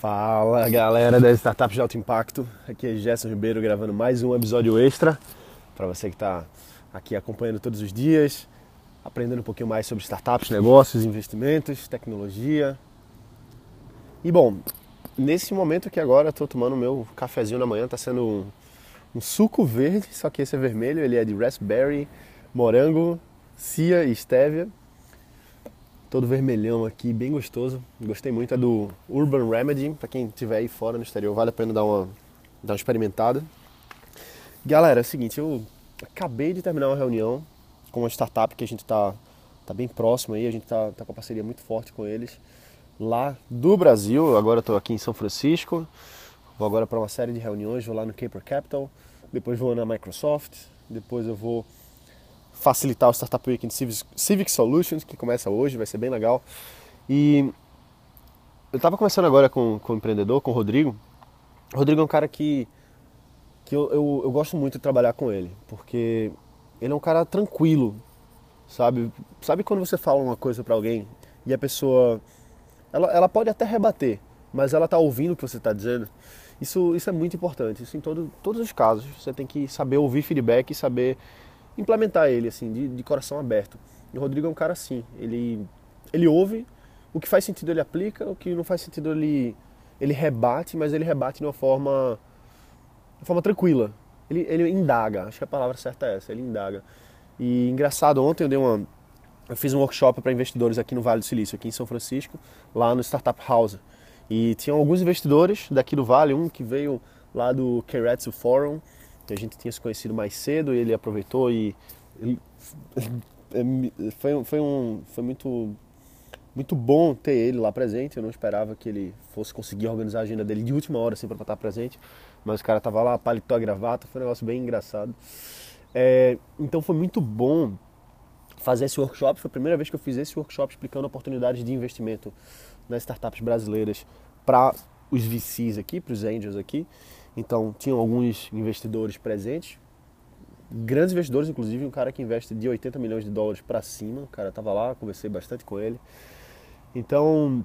Fala. Galera das startups de alto impacto, aqui é Gerson Ribeiro gravando mais um episódio extra para você que está aqui acompanhando todos os dias, aprendendo um pouquinho mais sobre startups, negócios, investimentos, tecnologia. E bom, nesse momento aqui agora estou tomando meu cafezinho na manhã, está sendo um, um, suco verde, só que esse é vermelho, ele é de raspberry, morango, cia e stevia todo vermelhão aqui, bem gostoso. Gostei muito, é do Urban Remedy, para quem estiver aí fora no exterior, vale a pena dar uma, dar uma experimentada. Galera, é o seguinte, eu acabei de terminar uma reunião com uma startup que a gente está tá bem próximo aí, a gente está tá com uma parceria muito forte com eles lá do Brasil. Agora estou aqui em São Francisco, vou agora para uma série de reuniões, vou lá no Caper Capital, depois vou na Microsoft, depois eu vou facilitar o Startup Weekend Civic, Solutions, que começa hoje, vai ser bem legal. E eu estava conversando agora com, com o empreendedor, com o Rodrigo. O Rodrigo é um cara que, que eu, eu, eu gosto muito de trabalhar com ele, porque ele é um cara tranquilo, sabe? Sabe quando você fala uma coisa para alguém e a pessoa, ela, ela pode até rebater, mas ela tá ouvindo o que você está dizendo? Isso, isso é muito importante, isso em todo, todos os casos. Você tem que saber ouvir feedback e saber implementar ele, assim, de, de coração aberto. E o Rodrigo é um cara assim, ele, ele ouve, o que faz sentido ele aplica, o que não faz sentido ele, ele rebate, mas ele rebate de uma forma, de uma forma tranquila. Ele, ele indaga, acho que a palavra certa é essa, ele indaga. E engraçado, ontem eu dei uma, eu fiz um workshop para investidores aqui no Vale do Silício, aqui em São Francisco, lá no Startup House. E tinham alguns investidores daqui do Vale, um que veio lá do Keiretsu Forum, que a gente tinha se conhecido mais cedo e ele aproveitou e foi, foi, um, foi muito, muito bom ter ele lá presente. Eu não esperava que ele fosse conseguir organizar a agenda dele de última hora assim, para estar presente, mas o cara tava lá, palitou a gravata, foi um negócio bem engraçado. É, então foi muito bom fazer esse workshop. Foi a primeira vez que eu fiz esse workshop explicando oportunidades de investimento nas startups brasileiras para os VCs aqui, para os angels aqui. Então, tinham alguns investidores presentes, grandes investidores, inclusive um cara que investe de 80 milhões de dólares para cima. O cara estava lá, conversei bastante com ele. Então,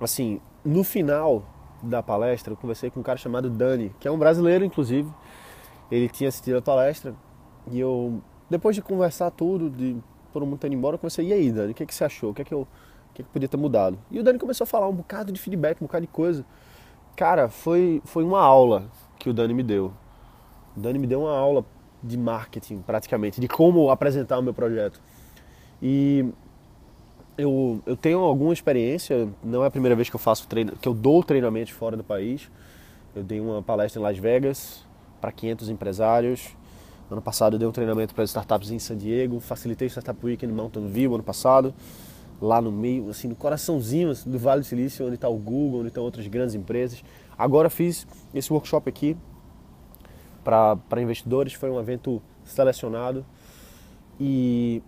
assim, no final da palestra, eu conversei com um cara chamado Dani, que é um brasileiro, inclusive. Ele tinha assistido a palestra e eu, depois de conversar tudo, de todo mundo tendo embora, eu comecei, e aí, Dani, o que, é que você achou? O que é que eu que, que podia ter mudado? E o Dani começou a falar um bocado de feedback, um bocado de coisa. Cara, foi, foi uma aula que o Dani me deu. O Dani me deu uma aula de marketing, praticamente, de como apresentar o meu projeto. E eu, eu tenho alguma experiência, não é a primeira vez que eu faço treino, que eu dou treinamento fora do país. Eu dei uma palestra em Las Vegas para 500 empresários. Ano passado eu dei um treinamento para startups em San Diego, facilitei o Startup Weekend em Mountain View ano passado lá no meio, assim, no coraçãozinho do Vale do Silício, onde está o Google, onde estão outras grandes empresas. Agora fiz esse workshop aqui para investidores, foi um evento selecionado e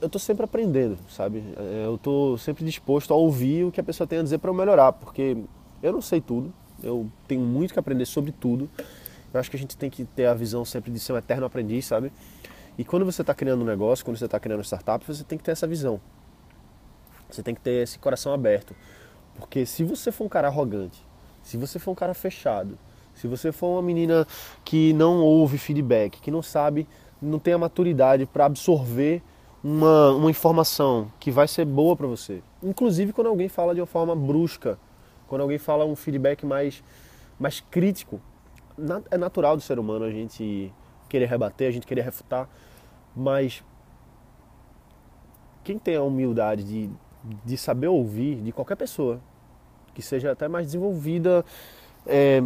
eu estou sempre aprendendo, sabe? É, eu estou sempre disposto a ouvir o que a pessoa tem a dizer para eu melhorar, porque eu não sei tudo, eu tenho muito que aprender sobre tudo. Eu acho que a gente tem que ter a visão sempre de ser um eterno aprendiz, sabe? E quando você está criando um negócio, quando você está criando startup, você tem que ter essa visão. Você tem que ter esse coração aberto. Porque se você for um cara arrogante, se você for um cara fechado, se você for uma menina que não ouve feedback, que não sabe, não tem a maturidade para absorver uma, uma informação que vai ser boa para você. Inclusive quando alguém fala de uma forma brusca, quando alguém fala um feedback mais, mais crítico, é natural do ser humano a gente querer rebater, a gente querer refutar, mas quem tem a humildade de de saber ouvir de qualquer pessoa, que seja até mais desenvolvida é,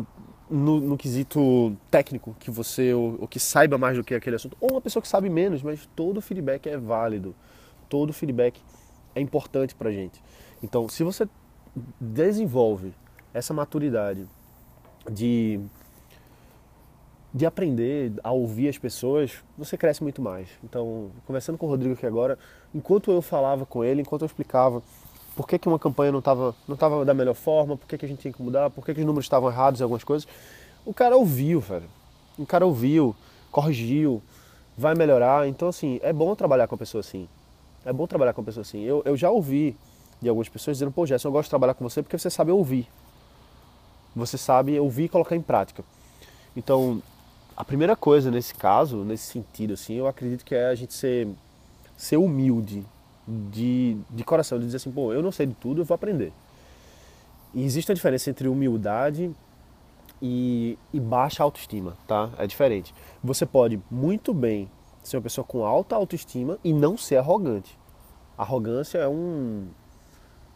no, no, quesito técnico, que você ou, ou, que saiba mais do que aquele assunto, ou uma pessoa que sabe menos, mas todo feedback é válido, todo feedback é importante para gente. Então, se você desenvolve essa maturidade de de aprender a ouvir as pessoas, você cresce muito mais. Então, conversando com o Rodrigo aqui agora, enquanto eu falava com ele, enquanto eu explicava por que, que uma campanha não estava não tava da melhor forma, por que, que a gente tinha que mudar, por que, que os números estavam errados em algumas coisas, o cara ouviu, velho. O cara ouviu, corrigiu, vai melhorar. Então, assim, é bom trabalhar com a pessoa assim. É bom trabalhar com a pessoa assim. Eu, eu já ouvi de de algumas pessoas dizendo, pô, Gerson, eu gosto de trabalhar com você porque você sabe ouvir. Você sabe ouvir e colocar em prática. Então, a primeira coisa nesse caso, nesse sentido, assim, eu acredito que é a gente ser, ser humilde de, de coração, de dizer assim, pô, eu não sei de tudo, eu vou aprender. E existe a diferença entre humildade e, e baixa autoestima, tá? É diferente. Você pode muito bem ser uma pessoa com alta autoestima e não ser arrogante. Arrogância é um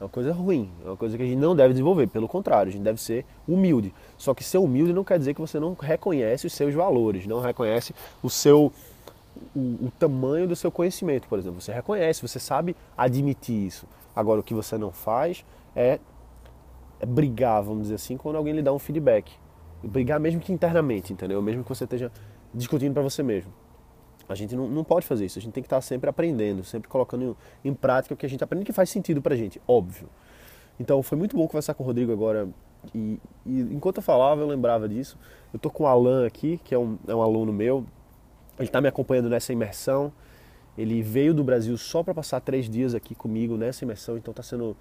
é uma coisa ruim, é uma coisa que a gente não deve desenvolver, pelo contrário, a gente deve ser humilde. Só que ser humilde não quer dizer que você não reconhece os seus valores, não reconhece o seu o, o tamanho do seu conhecimento, por exemplo. Você reconhece, você sabe admitir isso. Agora o que você não faz é, é brigar, vamos dizer assim, quando alguém lhe dá um feedback. Brigar mesmo que internamente, entendeu? Mesmo que você esteja discutindo para você mesmo. A gente não, não pode fazer isso, a gente tem que estar sempre aprendendo, sempre colocando em, em prática o que a gente aprende que faz sentido pra gente, óbvio. Então foi muito bom conversar com o Rodrigo agora e, e enquanto eu falava eu lembrava disso. Eu tô com o Alan aqui, que é um, é um aluno meu, ele está me acompanhando nessa imersão. Ele veio do Brasil só para passar três dias aqui comigo nessa imersão, então está sendo,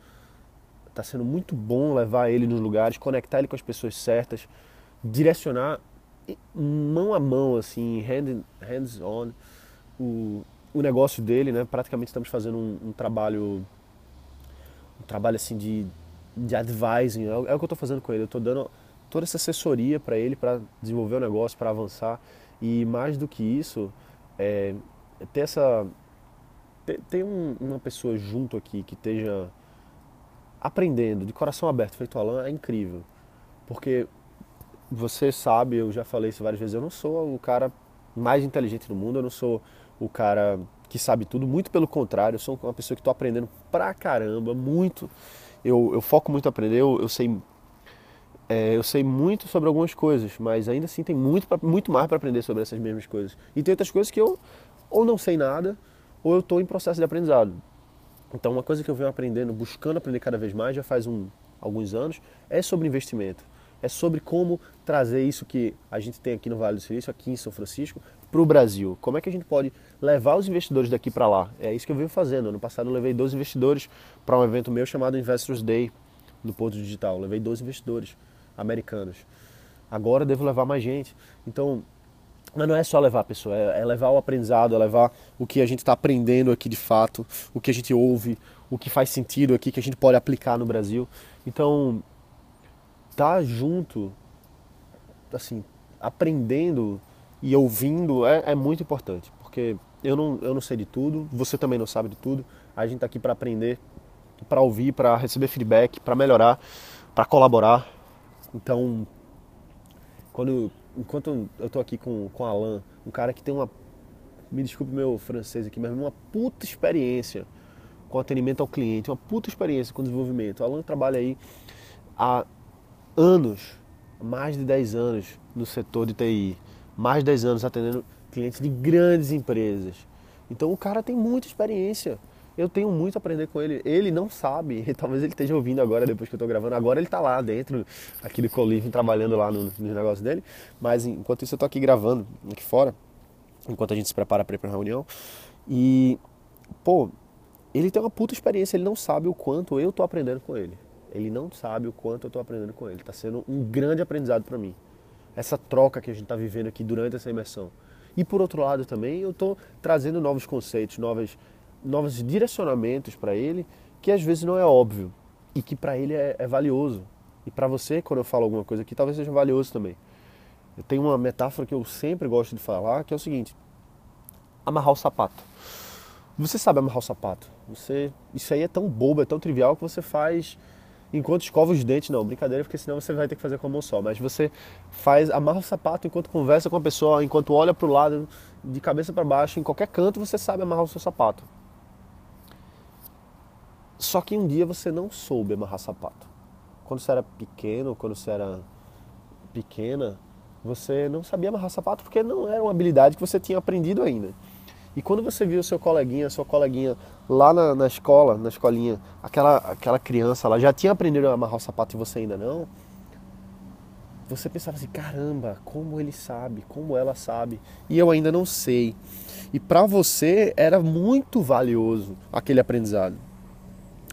tá sendo muito bom levar ele nos lugares, conectar ele com as pessoas certas, direcionar mão a mão, assim, hand, hands on, o, o negócio dele, né? Praticamente estamos fazendo um, um trabalho, um trabalho assim de, de advising, é, é o que eu estou fazendo com ele. Eu estou dando toda essa assessoria para ele para desenvolver o negócio, para avançar e mais do que isso, é, ter essa ter, ter um, uma pessoa junto aqui que esteja aprendendo de coração aberto, feito Alan, é incrível, porque você sabe, eu já falei isso várias vezes, eu não sou o cara mais inteligente do mundo, eu não sou o cara que sabe tudo, muito pelo contrário, eu sou uma pessoa que estou aprendendo pra caramba, muito. Eu, eu foco muito em aprender, eu, eu sei é, eu sei muito sobre algumas coisas, mas ainda assim tem muito, pra, muito mais para aprender sobre essas mesmas coisas. E tem outras coisas que eu ou não sei nada, ou eu estou em processo de aprendizado. Então, uma coisa que eu venho aprendendo, buscando aprender cada vez mais, já faz um, alguns anos, é sobre investimento é sobre como trazer isso que a gente tem aqui no Vale do Silício, aqui em São Francisco, para o Brasil. Como é que a gente pode levar os investidores daqui para lá? É isso que eu venho fazendo. Ano passado eu levei dois investidores para um evento meu chamado Investors Day no Porto Digital. Eu levei dois investidores americanos. Agora devo levar mais gente. Então, mas não é só levar a pessoa, é, é levar o aprendizado, é levar o que a gente está aprendendo aqui de fato, o que a gente ouve, o que faz sentido aqui, que a gente pode aplicar no Brasil. Então, estar tá junto, assim, aprendendo e ouvindo é, é, muito importante, porque eu não, eu não sei de tudo, você também não sabe de tudo, a gente está aqui para aprender, para ouvir, para receber feedback, para melhorar, para colaborar. Então, quando, enquanto eu estou aqui com, com Alan, um cara que tem uma, me desculpe meu francês aqui, mas uma puta experiência com atendimento ao cliente, uma puta experiência com desenvolvimento. O Alan trabalha aí há anos, mais de 10 anos no setor de TI, mais de 10 anos atendendo clientes de grandes empresas. Então o cara tem muita experiência. Eu tenho muito a aprender com ele. Ele não sabe, talvez ele esteja ouvindo agora, depois que eu estou gravando. Agora ele está lá dentro, aqui do Coliving, trabalhando lá no, no negócio dele. Mas enquanto isso eu estou aqui gravando, aqui fora, enquanto a gente se prepara para ir para reunião. E, pô, ele tem uma puta experiência, ele não sabe o quanto eu estou aprendendo com ele. Ele não sabe o quanto eu estou aprendendo com ele. Está sendo um grande aprendizado para mim. Essa troca que a gente está vivendo aqui durante essa imersão. E por outro lado também eu estou trazendo novos conceitos, novos, novos direcionamentos para ele, que às vezes não é óbvio e que para ele é, é valioso. E para você, quando eu falo alguma coisa aqui, talvez seja valioso também. Eu tenho uma metáfora que eu sempre gosto de falar, que é o seguinte: amarrar o sapato. Você sabe amarrar o sapato. Você, isso aí é tão bobo, é tão trivial que você faz enquanto escova os dentes, não, brincadeira, porque senão você vai ter que fazer com a mão só. Mas você faz, amarra o sapato enquanto conversa com a pessoa, enquanto olha para o lado, de cabeça para baixo, em qualquer canto você sabe amarrar o seu sapato. Só que um dia você não soube amarrar sapato. Quando você era pequeno, quando você era pequena, você não sabia amarrar sapato porque não era uma habilidade que você tinha aprendido ainda. E quando você viu seu coleguinha, sua coleguinha lá na, na, escola, na escolinha, aquela, aquela criança lá já tinha aprendido a amarrar o sapato e você ainda não, você pensava assim, caramba, como ele sabe, como ela sabe, e eu ainda não sei. E para você era muito valioso aquele aprendizado.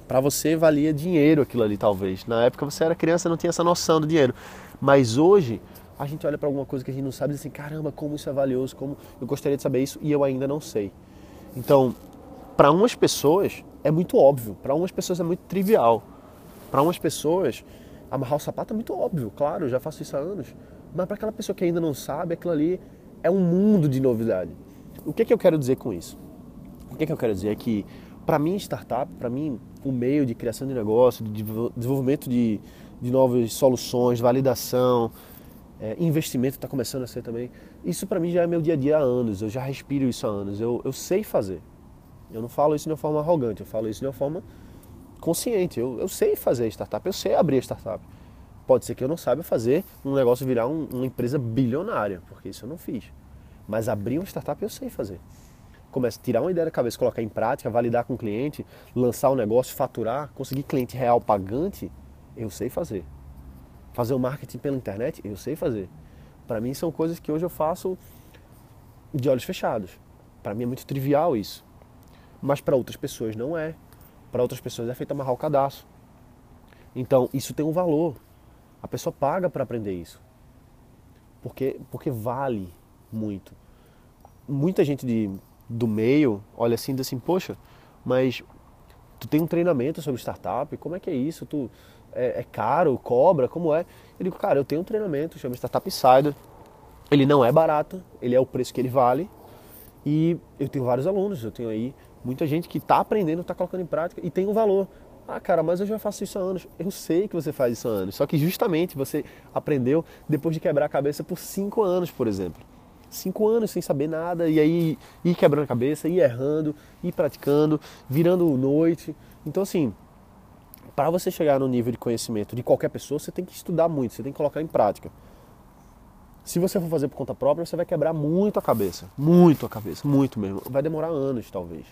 Para você valia dinheiro aquilo ali, talvez. Na época você era criança, não tinha essa noção do dinheiro. Mas hoje a gente olha para alguma coisa que a gente não sabe e diz assim, caramba, como isso é valioso, como eu gostaria de saber isso e eu ainda não sei. Então, para umas pessoas é muito óbvio, para umas pessoas é muito trivial. Para umas pessoas, amarrar o sapato é muito óbvio, claro, já faço isso há anos. Mas para aquela pessoa que ainda não sabe, aquilo ali é um mundo de novidade. O que, é que eu quero dizer com isso? O que, é que eu quero dizer é que, para mim, startup, para mim, o meio de criação de negócio, de desenvolvimento de, de novas soluções, validação, é, investimento está começando a ser também. Isso para mim já é meu dia a dia há anos, eu já respiro isso há anos, eu, eu sei fazer. Eu não falo isso de uma forma arrogante, eu falo isso de uma forma consciente. Eu, eu sei fazer startup, eu sei abrir startup. Pode ser que eu não saiba fazer um negócio virar um, uma empresa bilionária, porque isso eu não fiz. Mas abrir uma startup eu sei fazer. Começa a tirar uma ideia da cabeça, colocar em prática, validar com o cliente, lançar o um negócio, faturar, conseguir cliente real pagante, eu sei fazer. Fazer o marketing pela internet, eu sei fazer. Para mim são coisas que hoje eu faço de olhos fechados. Para mim é muito trivial isso. Mas para outras pessoas não é. Para outras pessoas é feito amarrar o cadastro. Então, isso tem um valor. A pessoa paga para aprender isso. Porque, porque vale muito. Muita gente de, do meio olha assim e diz assim, poxa, mas tu tem um treinamento sobre startup, como é que é isso? Tu é, é caro, cobra, como é? Eu digo, cara, eu tenho um treinamento, chama Startup Insider. Ele não é barato, ele é o preço que ele vale. E eu tenho vários alunos, eu tenho aí muita gente que está aprendendo, está colocando em prática e tem um valor. Ah, cara, mas eu já faço isso há anos. Eu sei que você faz isso há anos. Só que justamente você aprendeu depois de quebrar a cabeça por cinco anos, por exemplo. Cinco anos sem saber nada, e aí ir quebrando a cabeça, ir errando, ir praticando, virando noite. Então, assim, para você chegar no nível de conhecimento de qualquer pessoa, você tem que estudar muito, você tem que colocar em prática. Se você for fazer por conta própria, você vai quebrar muito a cabeça. Muito a cabeça, muito mesmo. Vai demorar anos, talvez.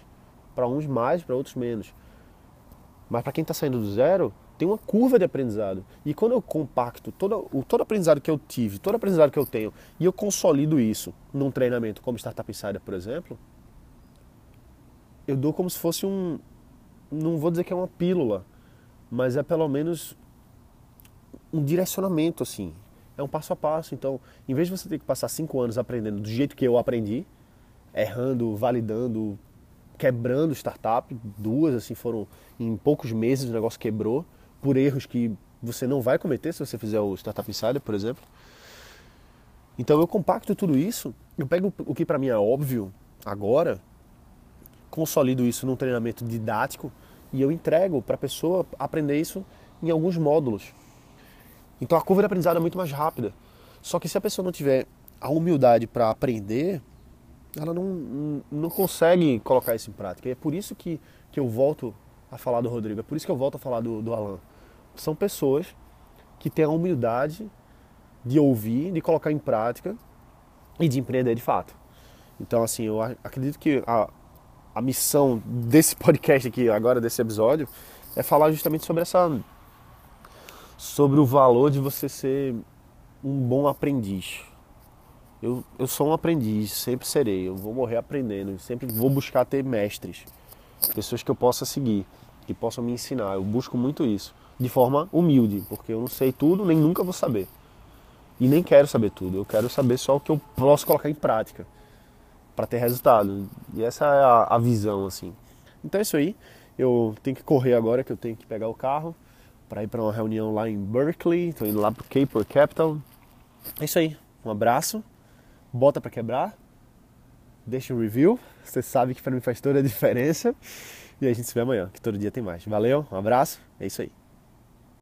Para uns mais, para outros menos. Mas para quem está saindo do zero, tem uma curva de aprendizado. E quando eu compacto todo o todo aprendizado que eu tive, todo aprendizado que eu tenho, e eu consolido isso num treinamento como Startup Insider, por exemplo, eu dou como se fosse um. Não vou dizer que é uma pílula, mas é pelo menos um direcionamento, assim. É um passo a passo. Então, em vez de você ter que passar cinco anos aprendendo do jeito que eu aprendi, errando, validando, quebrando startup, duas assim foram em poucos meses o negócio quebrou por erros que você não vai cometer se você fizer o Startup Insider, por exemplo. Então eu compacto tudo isso, eu pego o que para mim é óbvio agora, consolido isso num treinamento didático e eu entrego para a pessoa aprender isso em alguns módulos. Então a curva de aprendizado é muito mais rápida. Só que se a pessoa não tiver a humildade para aprender, ela não, não consegue colocar isso em prática. E é por isso que, que eu volto a falar do Rodrigo, é por isso que eu volto a falar do, do Alan. São pessoas que têm a humildade de ouvir, de colocar em prática e de empreender de fato. Então, assim, eu acredito que a, a missão desse podcast aqui, agora desse episódio, é falar justamente sobre essa. sobre o valor de você ser um bom aprendiz eu, eu sou um aprendiz, sempre serei. Eu vou morrer aprendendo, sempre vou buscar ter mestres, pessoas que eu possa seguir, que possam me ensinar. Eu busco muito isso, de forma humilde, porque eu não sei tudo, nem nunca vou saber. E nem quero saber tudo, eu quero saber só o que eu posso colocar em prática para ter resultado. E essa é a, a visão, assim. Então é isso aí. Eu tenho que correr agora, que eu tenho que pegar o carro para ir para uma reunião lá em Berkeley. Estou indo lá para o Cape Capital. É isso aí. Um abraço bota para quebrar, deixa um review, você sabe que para mim faz toda a diferença. E a gente se vê amanhã, que todo dia tem mais. Valeu, um abraço, é isso aí.